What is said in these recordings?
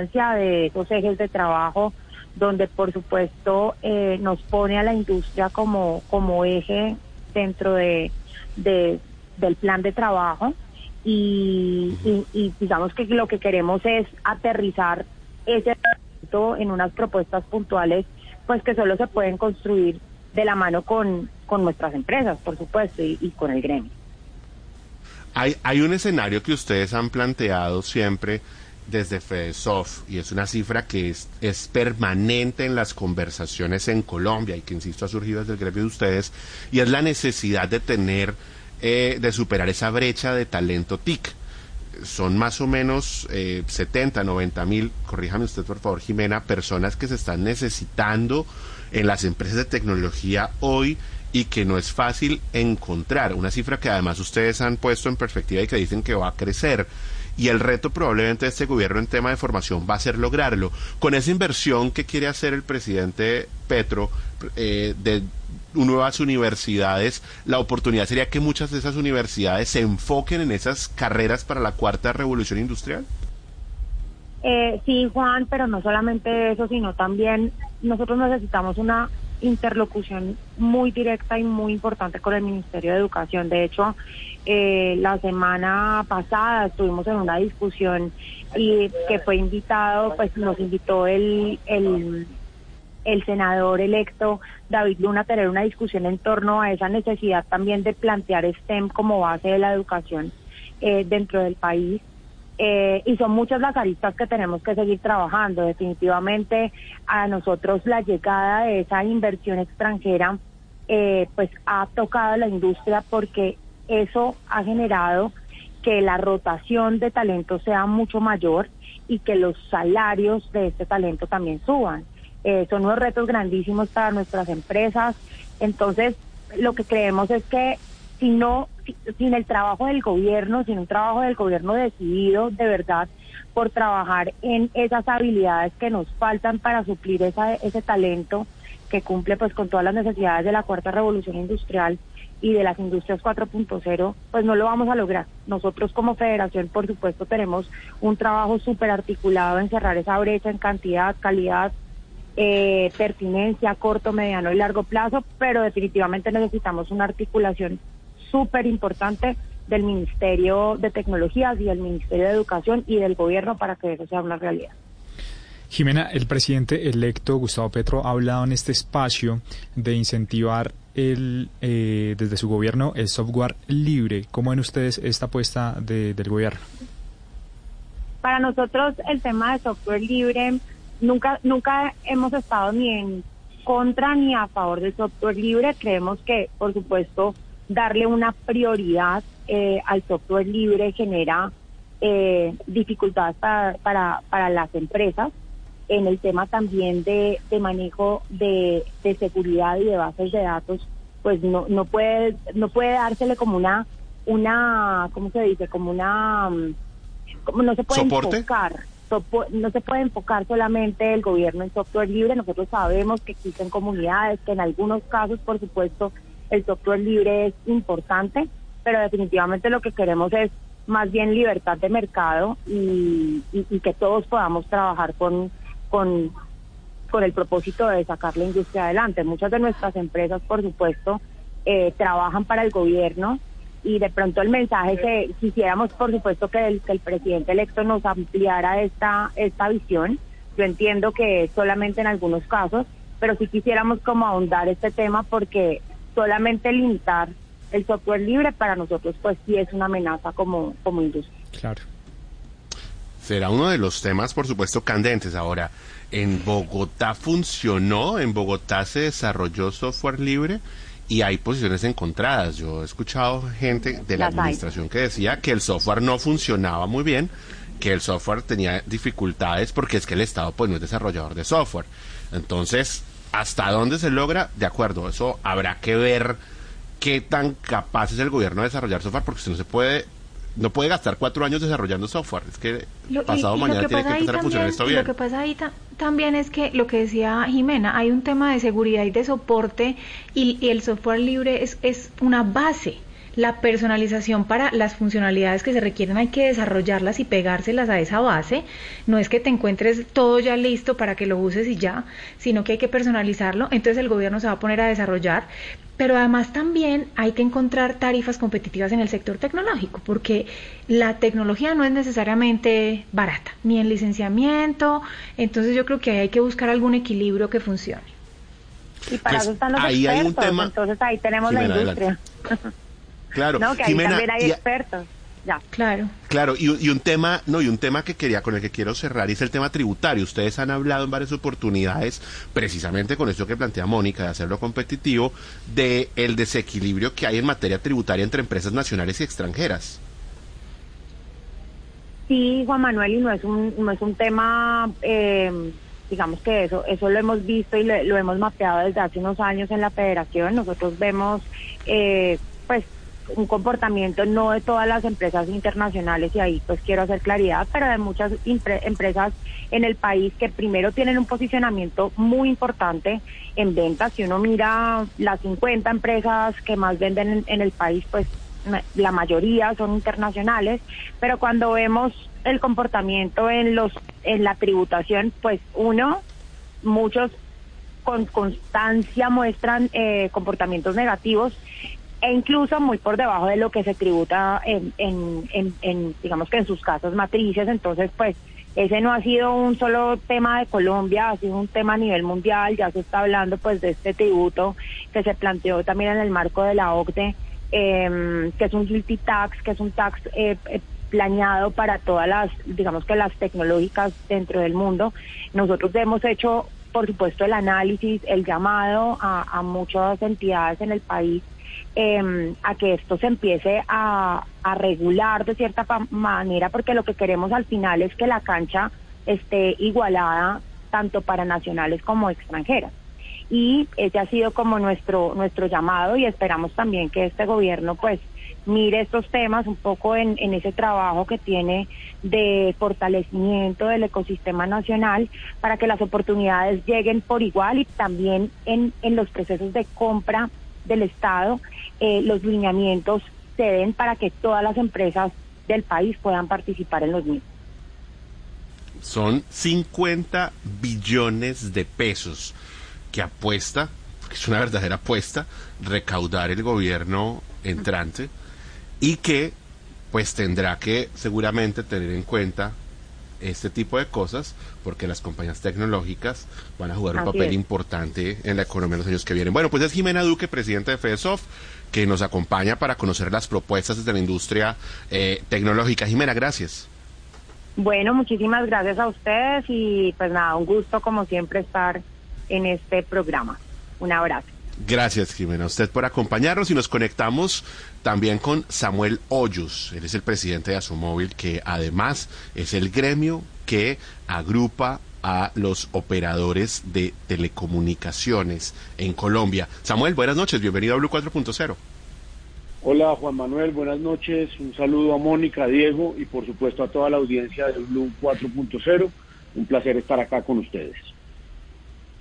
de esos ejes de trabajo donde por supuesto eh, nos pone a la industria como, como eje dentro de, de del plan de trabajo y, y, y, digamos que lo que queremos es aterrizar ese en unas propuestas puntuales pues que solo se pueden construir de la mano con, con nuestras empresas, por supuesto, y, y con el gremio. Hay, hay un escenario que ustedes han planteado siempre desde FEDESOF y es una cifra que es, es, permanente en las conversaciones en Colombia y que, insisto, ha surgido desde el gremio de ustedes y es la necesidad de tener, eh, de superar esa brecha de talento TIC. Son más o menos eh, 70, 90 mil, corríjame usted por favor, Jimena, personas que se están necesitando en las empresas de tecnología hoy y que no es fácil encontrar. Una cifra que además ustedes han puesto en perspectiva y que dicen que va a crecer. Y el reto probablemente de este gobierno en tema de formación va a ser lograrlo. Con esa inversión que quiere hacer el presidente Petro eh, de nuevas universidades, la oportunidad sería que muchas de esas universidades se enfoquen en esas carreras para la cuarta revolución industrial. Eh, sí, Juan, pero no solamente eso, sino también nosotros necesitamos una interlocución muy directa y muy importante con el Ministerio de Educación. De hecho, eh, la semana pasada estuvimos en una discusión y que fue invitado, pues nos invitó el, el, senador electo David Luna a tener una discusión en torno a esa necesidad también de plantear STEM como base de la educación eh, dentro del país. Eh, y son muchas las aristas que tenemos que seguir trabajando. Definitivamente a nosotros la llegada de esa inversión extranjera eh, pues ha tocado la industria porque eso ha generado que la rotación de talento sea mucho mayor y que los salarios de este talento también suban. Eh, son unos retos grandísimos para nuestras empresas. Entonces, lo que creemos es que si no, sin el trabajo del gobierno, sin un trabajo del gobierno decidido de verdad por trabajar en esas habilidades que nos faltan para suplir esa, ese talento que cumple pues con todas las necesidades de la cuarta revolución industrial y de las industrias 4.0, pues no lo vamos a lograr. Nosotros como federación, por supuesto, tenemos un trabajo súper articulado en cerrar esa brecha en cantidad, calidad, eh, pertinencia, corto, mediano y largo plazo, pero definitivamente necesitamos una articulación súper importante del Ministerio de Tecnologías y del Ministerio de Educación y del gobierno para que eso sea una realidad. Jimena, el presidente electo Gustavo Petro ha hablado en este espacio de incentivar el, eh, desde su gobierno el software libre. ¿Cómo ven ustedes esta apuesta de, del gobierno? Para nosotros el tema de software libre nunca nunca hemos estado ni en contra ni a favor del software libre. Creemos que, por supuesto, darle una prioridad eh, al software libre genera eh, dificultades para, para, para, las empresas. En el tema también de, de manejo de, de, seguridad y de bases de datos pues no no puede no puede dársele como una una cómo se dice como una mm, como no se puede enfocar no se puede enfocar solamente el gobierno en software libre. Nosotros sabemos que existen comunidades que en algunos casos por supuesto el software libre es importante, pero definitivamente lo que queremos es más bien libertad de mercado y, que todos podamos trabajar con, con, el propósito de sacar la industria adelante. Muchas de nuestras empresas, por supuesto, eh, trabajan para el gobierno y de pronto el mensaje que quisiéramos, por supuesto, que el, presidente electo nos ampliara esta, esta visión. Yo entiendo que solamente en algunos casos, pero sí quisiéramos como ahondar este tema porque solamente limitar el software libre para nosotros pues sí es una amenaza como, como industria. Claro. Será uno de los temas, por supuesto, candentes. Ahora, ¿en Bogotá funcionó? ¿En Bogotá se desarrolló software libre? Y hay posiciones encontradas. Yo he escuchado gente de la administración que decía que el software no funcionaba muy bien que el software tenía dificultades porque es que el Estado pues no es desarrollador de software. Entonces, ¿hasta dónde se logra? De acuerdo, eso habrá que ver qué tan capaz es el gobierno de desarrollar software porque usted no se puede no puede gastar cuatro años desarrollando software. Es que pasado mañana tiene que empezar a funcionar esto bien. Lo que pasa ahí también es que lo que decía Jimena, hay un tema de seguridad y de soporte y, y el software libre es, es una base la personalización para las funcionalidades que se requieren hay que desarrollarlas y pegárselas a esa base. No es que te encuentres todo ya listo para que lo uses y ya, sino que hay que personalizarlo. Entonces el gobierno se va a poner a desarrollar. Pero además también hay que encontrar tarifas competitivas en el sector tecnológico, porque la tecnología no es necesariamente barata, ni en licenciamiento. Entonces yo creo que hay que buscar algún equilibrio que funcione. Y para pues eso están los ahí expertos, hay un tema... entonces ahí tenemos la industria. Claro, no, que ahí también hay expertos. Ya. Claro. Claro, y, y, un tema, no, y un tema que quería, con el que quiero cerrar, es el tema tributario. Ustedes han hablado en varias oportunidades, precisamente con esto que plantea Mónica, de hacerlo competitivo, de el desequilibrio que hay en materia tributaria entre empresas nacionales y extranjeras. Sí, Juan Manuel, y no es un, no es un tema, eh, digamos que eso, eso lo hemos visto y lo, lo, hemos mapeado desde hace unos años en la federación. Nosotros vemos, eh, pues, un comportamiento no de todas las empresas internacionales y ahí pues quiero hacer claridad, pero de muchas empresas en el país que primero tienen un posicionamiento muy importante en ventas. Si uno mira las 50 empresas que más venden en, el país, pues la mayoría son internacionales, pero cuando vemos el comportamiento en los en la tributación, pues uno muchos con constancia muestran eh, comportamientos negativos e incluso muy por debajo de lo que se tributa en, en, en, digamos que en sus casas matrices. Entonces, pues ese no ha sido un solo tema de Colombia, ha sido un tema a nivel mundial. Ya se está hablando pues de este tributo que se planteó también en el marco de la OCDE, eh, que es un guilty tax, que es un tax eh, eh, planeado para todas las, digamos que las tecnológicas dentro del mundo. Nosotros hemos hecho, por supuesto, el análisis, el llamado a muchas entidades en el país eh, a que esto se empiece a, regular de cierta manera, porque lo que queremos al final es que la cancha esté igualada tanto para nacionales como extranjeras. Y ese ha sido como nuestro nuestro llamado y esperamos también que este gobierno pues mire estos temas un poco en, en ese trabajo que tiene de fortalecimiento del ecosistema nacional para que las oportunidades lleguen por igual y también en, en los procesos de compra del Estado, eh, los lineamientos se den para que todas las empresas del país puedan participar en los mismos. Son 50 billones de pesos que apuesta, porque es una verdadera apuesta, recaudar el gobierno entrante y que pues tendrá que seguramente tener en cuenta este tipo de cosas porque las compañías tecnológicas van a jugar un papel importante en la economía en los años que vienen. Bueno, pues es Jimena Duque, presidenta de FEDESOF, que nos acompaña para conocer las propuestas desde la industria eh, tecnológica. Jimena, gracias. Bueno, muchísimas gracias a ustedes y pues nada, un gusto como siempre estar en este programa. Un abrazo. Gracias, Jimena, a usted por acompañarnos y nos conectamos también con Samuel Hoyos. Él es el presidente de Asomóvil, que además es el gremio que agrupa a los operadores de telecomunicaciones en Colombia. Samuel, buenas noches, bienvenido a Blue 4.0. Hola Juan Manuel, buenas noches, un saludo a Mónica, a Diego y por supuesto a toda la audiencia de Blue 4.0. Un placer estar acá con ustedes.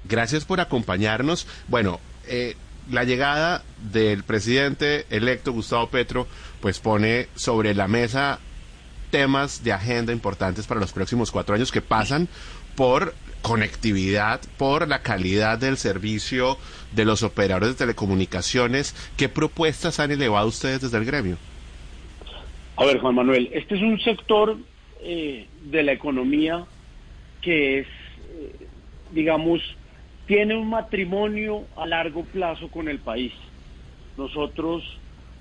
Gracias por acompañarnos. Bueno, eh, la llegada del presidente electo Gustavo Petro pues pone sobre la mesa temas de agenda importantes para los próximos cuatro años que pasan por conectividad, por la calidad del servicio de los operadores de telecomunicaciones. ¿Qué propuestas han elevado ustedes desde el gremio? A ver, Juan Manuel, este es un sector eh, de la economía que es, eh, digamos, tiene un matrimonio a largo plazo con el país. Nosotros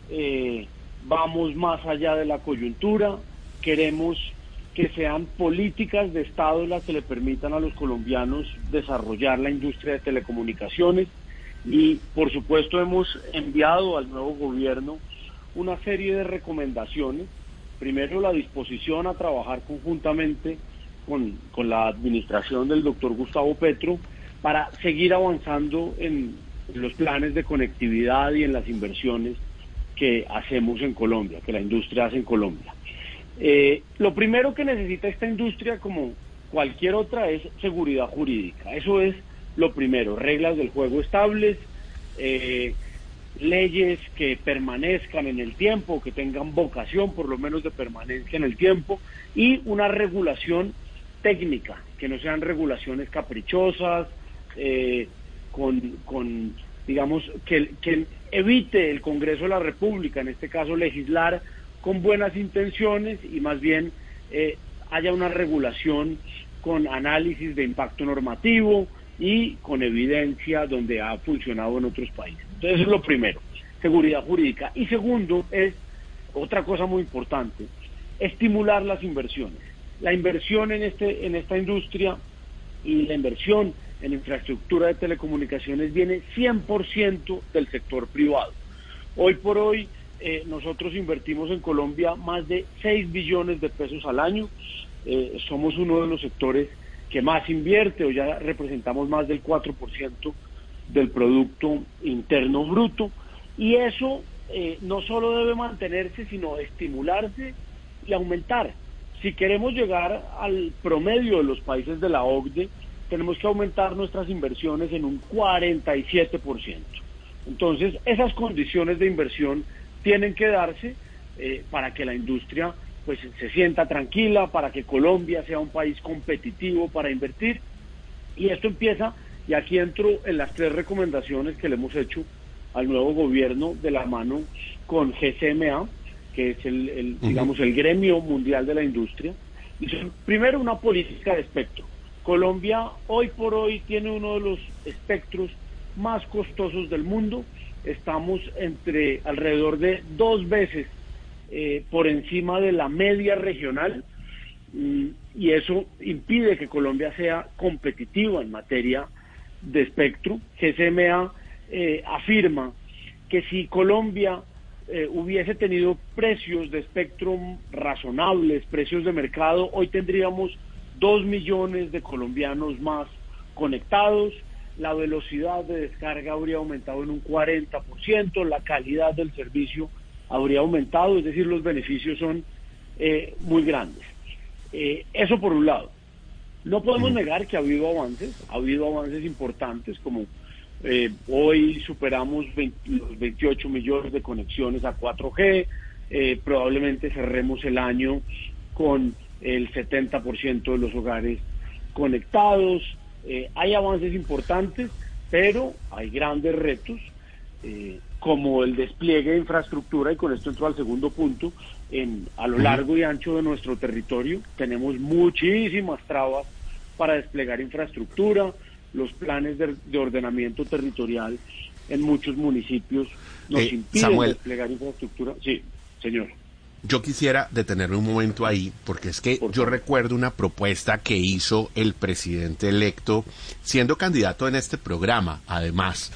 eh, vamos más allá de la coyuntura, queremos que sean políticas de Estado las que le permitan a los colombianos desarrollar la industria de telecomunicaciones y por supuesto hemos enviado al nuevo gobierno una serie de recomendaciones primero la disposición a trabajar conjuntamente con, con la administración del doctor Gustavo Petro para seguir avanzando en los planes de conectividad y en las inversiones que hacemos en Colombia, que la industria hace en Colombia. Eh, lo primero que necesita esta industria, como cualquier otra, es seguridad jurídica. Eso es lo primero, reglas del juego estables, eh, leyes que permanezcan en el tiempo, que tengan vocación por lo menos de permanencia en el tiempo, y una regulación técnica, que no sean regulaciones caprichosas, eh, con, digamos, que, que evite el Congreso de la República, en este caso legislar con buenas intenciones y más bien eh, haya una regulación con análisis de impacto normativo y con evidencia donde ha funcionado en otros países. Entonces, eso es lo primero, seguridad jurídica. Y segundo, es otra cosa muy importante, estimular las inversiones. La inversión en, este, en esta industria y la inversión en infraestructura de telecomunicaciones viene 100% del sector privado. Hoy por hoy eh, nosotros invertimos en Colombia más de 6 billones de pesos al año. Eh, somos uno de los sectores que más invierte, o ya representamos más del 4% del Producto Interno Bruto. Y eso eh, no solo debe mantenerse, sino estimularse y aumentar. Si queremos llegar al promedio de los países de la OCDE, tenemos que aumentar nuestras inversiones en un 47%. Entonces, esas condiciones de inversión tienen que darse eh, para que la industria pues se sienta tranquila, para que Colombia sea un país competitivo para invertir. Y esto empieza, y aquí entro en las tres recomendaciones que le hemos hecho al nuevo gobierno de la mano con GCMA, que es el, digamos, el gremio mundial de la industria. Y primero, una política de espectro. Colombia hoy por hoy tiene uno de los espectros más costosos del mundo. Estamos entre alrededor de dos veces eh, por encima de la media regional y eso impide que Colombia sea competitiva en materia de espectro. GCMA eh, afirma que si Colombia eh, hubiese tenido precios de espectro razonables, precios de mercado, hoy tendríamos dos millones de colombianos más conectados, la velocidad de descarga habría aumentado en un 40%, la calidad del servicio habría aumentado, es decir, los beneficios son eh, muy grandes. Eh, eso por un lado. No podemos negar que ha habido avances, ha habido avances importantes como eh, hoy superamos los 28 millones de conexiones a 4G, probablemente cerremos el año con el 70% de los hogares conectados. Eh, hay avances importantes, pero hay grandes retos, eh, como el despliegue de infraestructura, y con esto entro al segundo punto, en, a lo largo y ancho de nuestro territorio tenemos muchísimas trabas para desplegar infraestructura, los planes de, ordenamiento territorial en muchos municipios nos eh, impiden desplegar infraestructura. Sí, señor yo quisiera detenerme un momento ahí, porque es que yo recuerdo una propuesta que hizo el presidente electo, siendo candidato en este programa, además,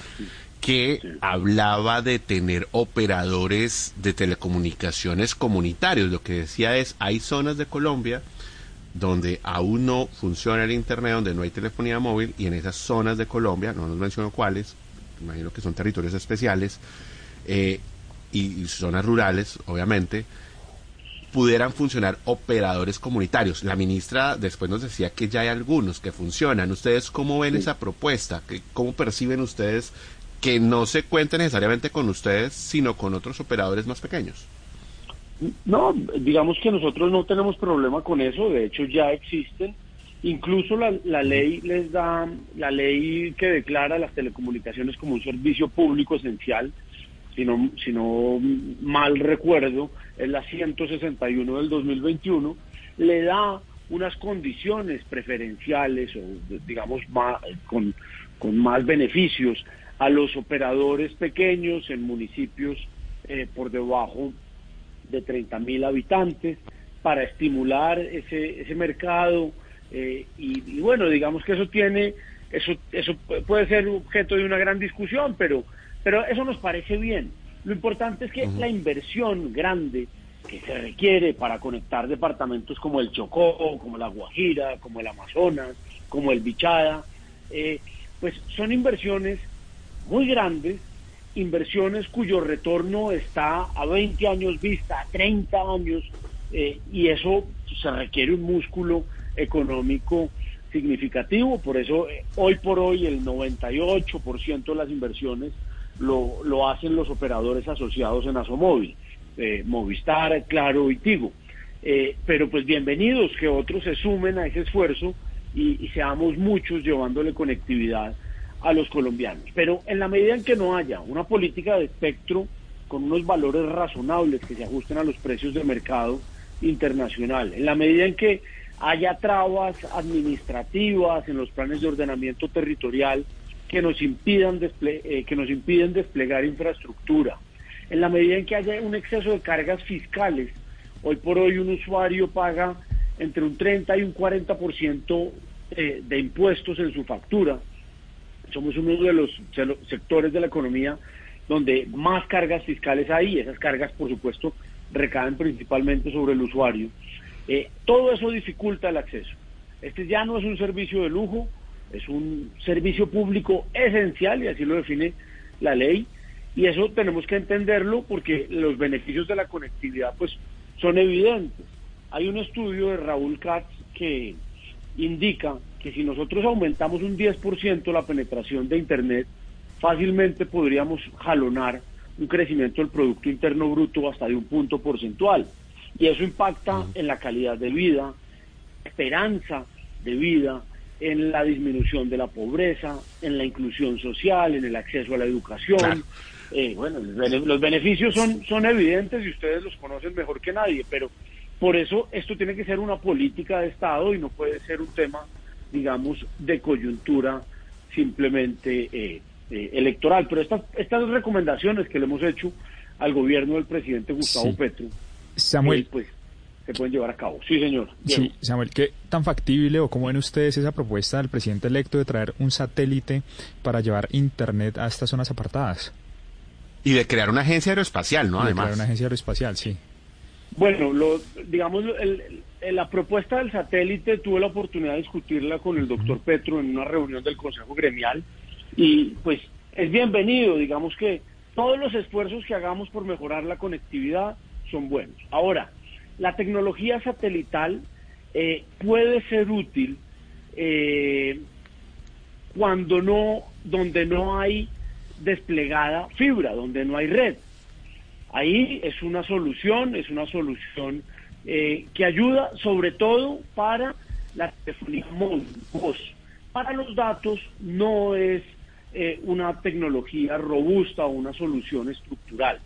que hablaba de tener operadores de telecomunicaciones comunitarios. Lo que decía es, hay zonas de Colombia donde aún no funciona el Internet, donde no hay telefonía móvil, y en esas zonas de Colombia, no nos menciono cuáles, imagino que son territorios especiales, eh, y zonas rurales, obviamente, pudieran funcionar operadores comunitarios. La ministra después nos decía que ya hay algunos que funcionan. ¿Ustedes cómo ven esa propuesta? ¿Cómo perciben ustedes que no se cuente necesariamente con ustedes, sino con otros operadores más pequeños? No, digamos que nosotros no tenemos problema con eso, de hecho ya existen. Incluso la, la ley les da, la ley que declara las telecomunicaciones como un servicio público esencial, si no, si no mal recuerdo, es la 161 del 2021, le da unas condiciones preferenciales o digamos con, con más beneficios a los operadores pequeños en municipios eh, por debajo de 30 mil habitantes para estimular ese, ese mercado eh, y, bueno digamos que eso tiene eso eso puede ser objeto de una gran discusión pero pero eso nos parece bien. Lo importante es que la inversión grande que se requiere para conectar departamentos como el Chocó, como la Guajira, como el Amazonas, como el Bichada, eh, pues son inversiones muy grandes, inversiones cuyo retorno está a 20 años vista, a 30 años, eh, y eso se requiere un músculo económico significativo, por eso eh, hoy por hoy el 98% de las inversiones lo, lo hacen los operadores asociados en Asomóvil, eh, Movistar, Claro y Tigo. Eh, pero pues bienvenidos que otros se sumen a ese esfuerzo y, y seamos muchos llevándole conectividad a los colombianos. Pero en la medida en que no haya una política de espectro con unos valores razonables que se ajusten a los precios de mercado internacional, en la medida en que haya trabas administrativas en los planes de ordenamiento territorial que nos impidan eh, que nos impiden desplegar infraestructura. En la medida en que haya un exceso de cargas fiscales, hoy por hoy un usuario paga entre un 30 y un 40% eh, de impuestos en su factura. Somos uno de los sectores de la economía donde más cargas fiscales hay, esas cargas por supuesto recaen principalmente sobre el usuario. Eh, todo eso dificulta el acceso. Este ya no es un servicio de lujo, es un servicio público esencial y así lo define la ley y eso tenemos que entenderlo porque los beneficios de la conectividad pues son evidentes. Hay un estudio de Raúl Katz que indica que si nosotros aumentamos un 10% la penetración de Internet, fácilmente podríamos jalonar un crecimiento del Producto Interno Bruto hasta de un punto porcentual. Y eso impacta en la calidad de vida, esperanza de vida, en la disminución de la pobreza, en la inclusión social, en el acceso a la educación. Eh, bueno, los beneficios son, son evidentes y ustedes los conocen mejor que nadie, pero por eso esto tiene que ser una política de Estado y no puede ser un tema, digamos, de coyuntura simplemente eh, eh, electoral. Pero estas, estas recomendaciones que le hemos hecho al gobierno del presidente Gustavo Petro, Samuel. pues se pueden llevar a cabo. Sí, señor. Sí, Samuel, ¿qué tan factible o cómo ven ustedes esa propuesta del presidente electo de traer un satélite para llevar Internet a estas zonas apartadas? Y de crear una agencia aeroespacial, ¿no? Además. De crear una agencia aeroespacial, sí. Bueno, lo, digamos, la propuesta del satélite tuve la oportunidad de discutirla con el doctor Petro en una reunión del Consejo Gremial y pues es bienvenido, digamos que todos los esfuerzos que hagamos por mejorar la conectividad son buenos. Ahora, la tecnología satelital eh, puede ser útil eh, cuando no, donde no hay desplegada fibra, donde no hay red. Ahí es una solución, es una solución eh, que ayuda sobre todo para la telefonía móvil, Para los datos no es una tecnología robusta o una solución estructural.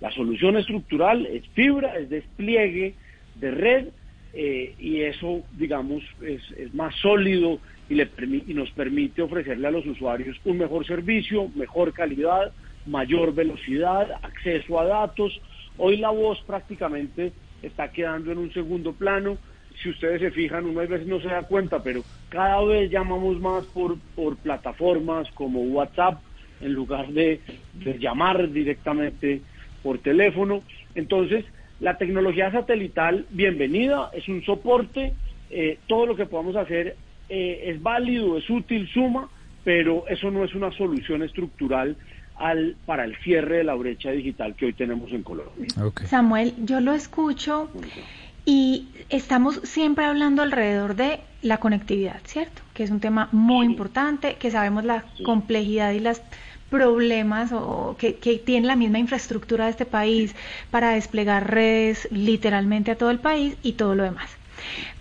La solución estructural es fibra, es despliegue de red eh, y eso, digamos, es, más sólido y, le y nos permite ofrecerle a los usuarios un mejor servicio, mejor calidad, mayor velocidad, acceso a datos. Hoy la voz prácticamente está quedando en un segundo plano. Si ustedes se fijan, uno a veces no se da cuenta, pero cada vez llamamos más por, por plataformas como WhatsApp en lugar de, de llamar directamente por teléfono. Entonces, la tecnología satelital, bienvenida, es un soporte, eh, todo lo que podamos hacer eh, es válido, es útil, suma, pero eso no es una solución estructural al, para el cierre de la brecha digital que hoy tenemos en Colombia. Samuel, yo lo escucho y estamos siempre hablando alrededor de la conectividad, ¿cierto? Que es un tema muy importante, que sabemos la complejidad y las problemas o, que, que tiene la misma infraestructura de este país para desplegar redes literalmente a todo el país y todo lo demás.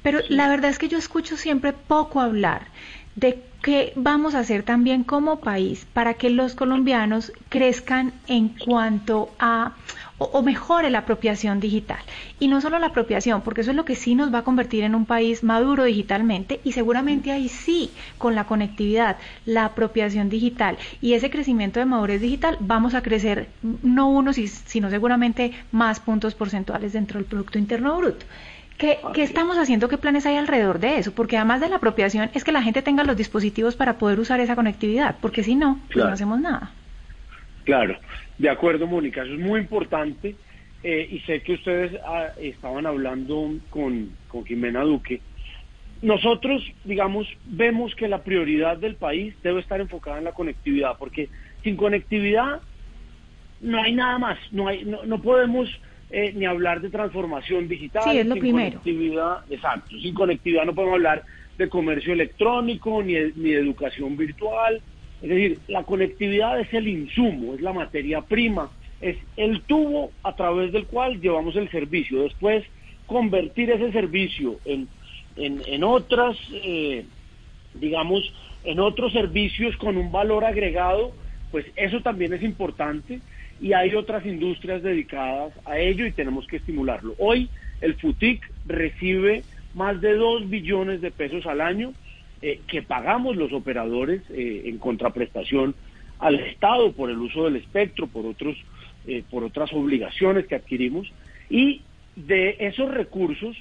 Pero la verdad es que yo escucho siempre poco hablar de qué vamos a hacer también como país para que los colombianos crezcan en cuanto a o, mejore la apropiación digital. Y no solo la apropiación, porque eso es lo que sí nos va a convertir en un país maduro digitalmente y seguramente ahí sí, con la conectividad, la apropiación digital y ese crecimiento de madurez digital, vamos a crecer no uno, sino seguramente más puntos porcentuales dentro del Producto Interno Bruto. ¿Qué, ¿Qué, estamos haciendo? ¿Qué planes hay alrededor de eso? Porque además de la apropiación es que la gente tenga los dispositivos para poder usar esa conectividad, porque si no, pues no hacemos nada. Claro, de acuerdo, Mónica, eso es muy importante eh, y sé que ustedes ah, estaban hablando con, con Jimena Duque, nosotros, digamos, vemos que la prioridad del país debe estar enfocada en la conectividad, porque sin conectividad no hay nada más, no, hay, no, no podemos eh, ni hablar de transformación digital. Sí, es lo sin primero. Conectividad, exacto, sin conectividad no podemos hablar de comercio electrónico ni ni de educación virtual. Es decir, la conectividad es el insumo, es la materia prima, es el tubo a través del cual llevamos el servicio. Después, convertir ese servicio en, en, en otras, eh, digamos, en otros servicios con un valor agregado, pues eso también es importante y hay otras industrias dedicadas a ello y tenemos que estimularlo. Hoy el FUTIC recibe más de 2 billones de pesos al año eh, que pagamos los operadores eh, en contraprestación al Estado por el uso del espectro, por otros, eh, por otras obligaciones que adquirimos y de esos recursos,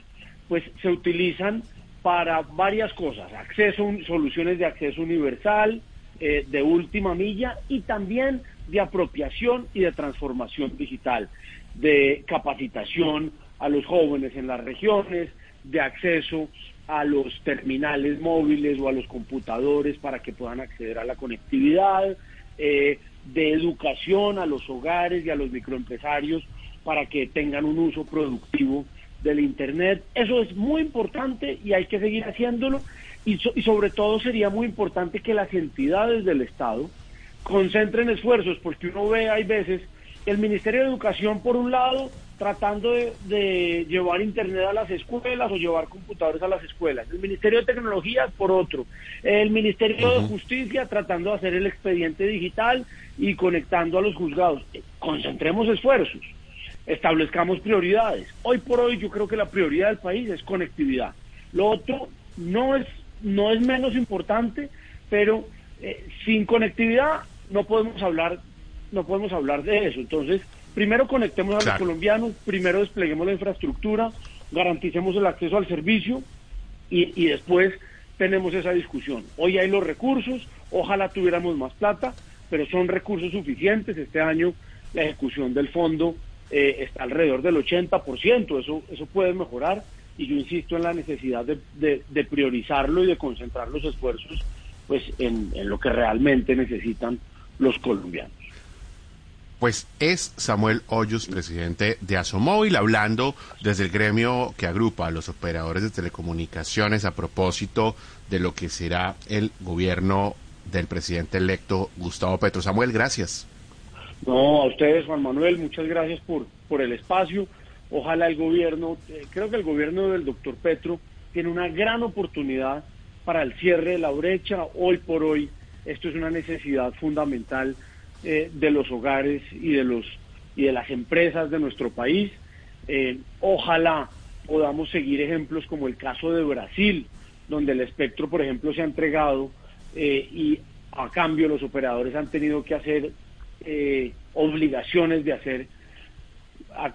pues se utilizan para varias cosas, acceso, soluciones de acceso universal, eh, de última milla y también de apropiación y de transformación digital, de capacitación a los jóvenes en las regiones, de acceso a los terminales móviles o a los computadores para que puedan acceder a la conectividad, eh, de educación a los hogares y a los microempresarios para que tengan un uso productivo del Internet. Eso es muy importante y hay que seguir haciéndolo y, so- y sobre todo sería muy importante que las entidades del Estado concentren esfuerzos porque uno ve hay veces el Ministerio de Educación por un lado tratando de, de llevar internet a las escuelas o llevar computadores a las escuelas, el Ministerio de Tecnología por otro, el Ministerio de Justicia tratando de hacer el expediente digital y conectando a los juzgados. Concentremos esfuerzos establezcamos prioridades. Hoy por hoy yo creo que la prioridad del país es conectividad. Lo otro no es no es menos importante, pero eh, sin conectividad no podemos hablar no podemos hablar de eso. Entonces, primero conectemos a Claro. los colombianos, primero despleguemos la infraestructura, garanticemos el acceso al servicio y, y después tenemos esa discusión. Hoy hay los recursos, ojalá tuviéramos más plata, pero son recursos suficientes. Este año la ejecución del fondo eh, está alrededor del 80%, eso, eso puede mejorar y yo insisto en la necesidad de, de- de priorizarlo y de concentrar los esfuerzos pues en, en lo que realmente necesitan los colombianos. Pues es Samuel Hoyos, presidente de Asomóvil, hablando desde el gremio que agrupa a los operadores de telecomunicaciones a propósito de lo que será el gobierno del presidente electo Gustavo Petro. Samuel, gracias. No, a ustedes, Juan Manuel, muchas gracias por, por el espacio. Ojalá el gobierno, eh, creo que el gobierno del doctor Petro tiene una gran oportunidad para el cierre de la brecha. Hoy por hoy, esto es una necesidad fundamental eh, de los hogares y de los y de las empresas de nuestro país. Eh, ojalá podamos seguir ejemplos como el caso de Brasil, donde el espectro, por ejemplo, se ha entregado eh, y a cambio los operadores han tenido que hacer eh, obligaciones de hacer a,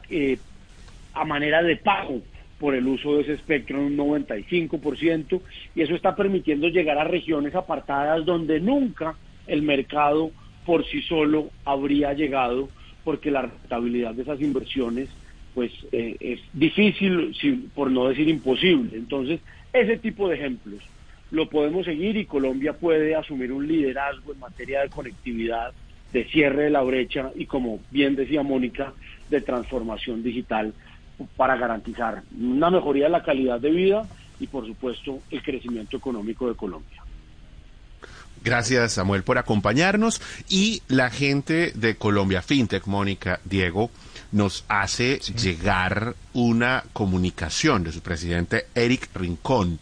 a manera de pago por el uso de ese espectro en un 95% y eso está permitiendo llegar a regiones apartadas donde nunca el mercado por sí solo habría llegado porque la rentabilidad de esas inversiones pues eh, es difícil por no decir imposible entonces ese tipo de ejemplos lo podemos seguir y Colombia puede asumir un liderazgo en materia de conectividad, de cierre de la brecha y como bien decía Mónica, de transformación digital para garantizar una mejoría de la calidad de vida y por supuesto el crecimiento económico de Colombia. Gracias, Samuel, por acompañarnos. Y la gente de Colombia FinTech, Mónica, Diego, nos hace llegar una comunicación de su presidente Eric Rincón.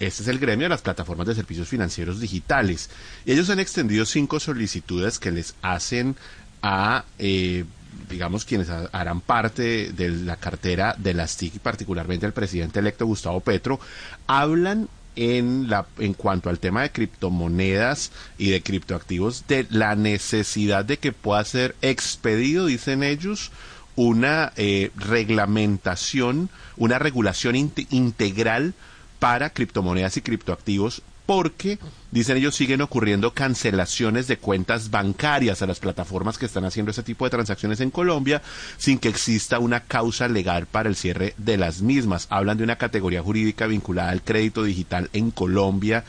Este es el gremio de las plataformas de servicios financieros digitales. Ellos han extendido cinco solicitudes que les hacen a, eh, digamos, quienes ha- harán parte de la cartera de las TIC y particularmente el presidente electo Gustavo Petro. Hablan en, la, en cuanto al tema de criptomonedas y de criptoactivos, de la necesidad de que pueda ser expedido, dicen ellos, una eh, reglamentación, una regulación inte- integral para criptomonedas y criptoactivos porque, dicen ellos, siguen ocurriendo cancelaciones de cuentas bancarias a las plataformas que están haciendo ese tipo de transacciones en Colombia sin que exista una causa legal para el cierre de las mismas. Hablan de una categoría jurídica vinculada al crédito digital en Colombia.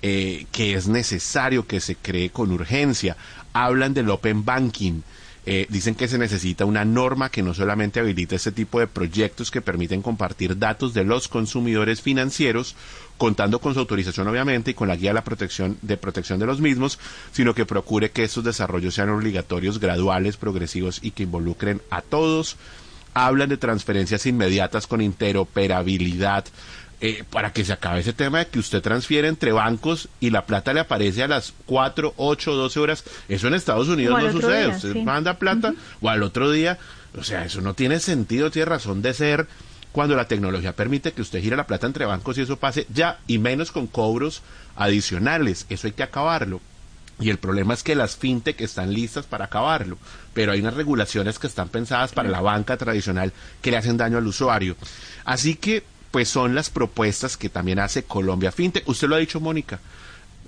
Eh, que es necesario que se cree con urgencia. Hablan del open banking, eh, dicen que se necesita una norma que no solamente habilite este tipo de proyectos que permiten compartir datos de los consumidores financieros, contando con su autorización obviamente y con la guía de la protección de protección de los mismos, sino que procure que estos desarrollos sean obligatorios, graduales, progresivos y que involucren a todos. Hablan de transferencias inmediatas con interoperabilidad eh, para que se acabe ese tema de que usted transfiere entre bancos y la plata le aparece a las 4, 8, 12 horas. Eso en Estados Unidos no sucede. usted manda plata o al otro día. O sea, eso no tiene sentido, tiene razón de ser cuando la tecnología permite que usted gire la plata entre bancos y eso pase ya, y menos con cobros adicionales. Eso hay que acabarlo. Y el problema es que las fintech están listas para acabarlo, pero hay unas regulaciones que están pensadas para la banca tradicional que le hacen daño al usuario. Así que pues son las propuestas que también hace Colombia FinTech. Usted lo ha dicho, Mónica.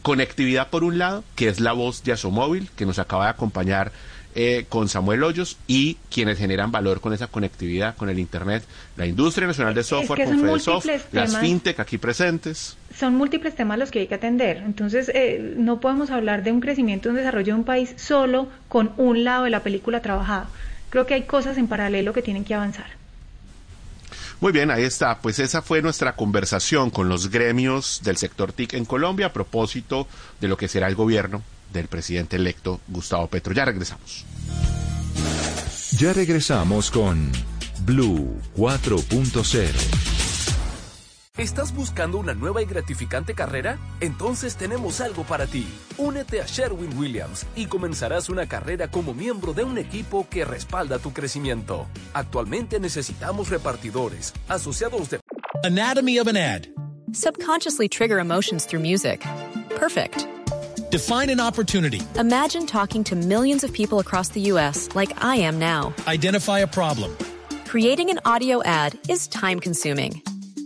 Conectividad por un lado, que es la voz de Asomóvil, que nos acaba de acompañar eh, con Samuel Hoyos y quienes generan valor con esa conectividad con el Internet, la industria nacional de software, con FedeSoft, las fintech aquí presentes. Son múltiples temas los que hay que atender. Entonces, eh, no podemos hablar de un crecimiento, un desarrollo de un país solo con un lado de la película trabajada. Creo que hay cosas en paralelo que tienen que avanzar. Muy bien, ahí está. Pues esa fue nuestra conversación con los gremios del sector TIC en Colombia a propósito de lo que será el gobierno del presidente electo Gustavo Petro. Ya regresamos. Ya regresamos con Blue 4.0. ¿Estás buscando una nueva y gratificante carrera? Entonces tenemos algo para ti. Únete a Sherwin Williams y comenzarás una carrera como miembro de un equipo que respalda tu crecimiento. Actualmente necesitamos repartidores, asociados de... Anatomy of an ad. Subconsciously trigger emotions through music. Perfect. Define an opportunity. Imagine talking to millions of people across the U.S. like I am now. Identify a problem. Creating an audio ad is time consuming.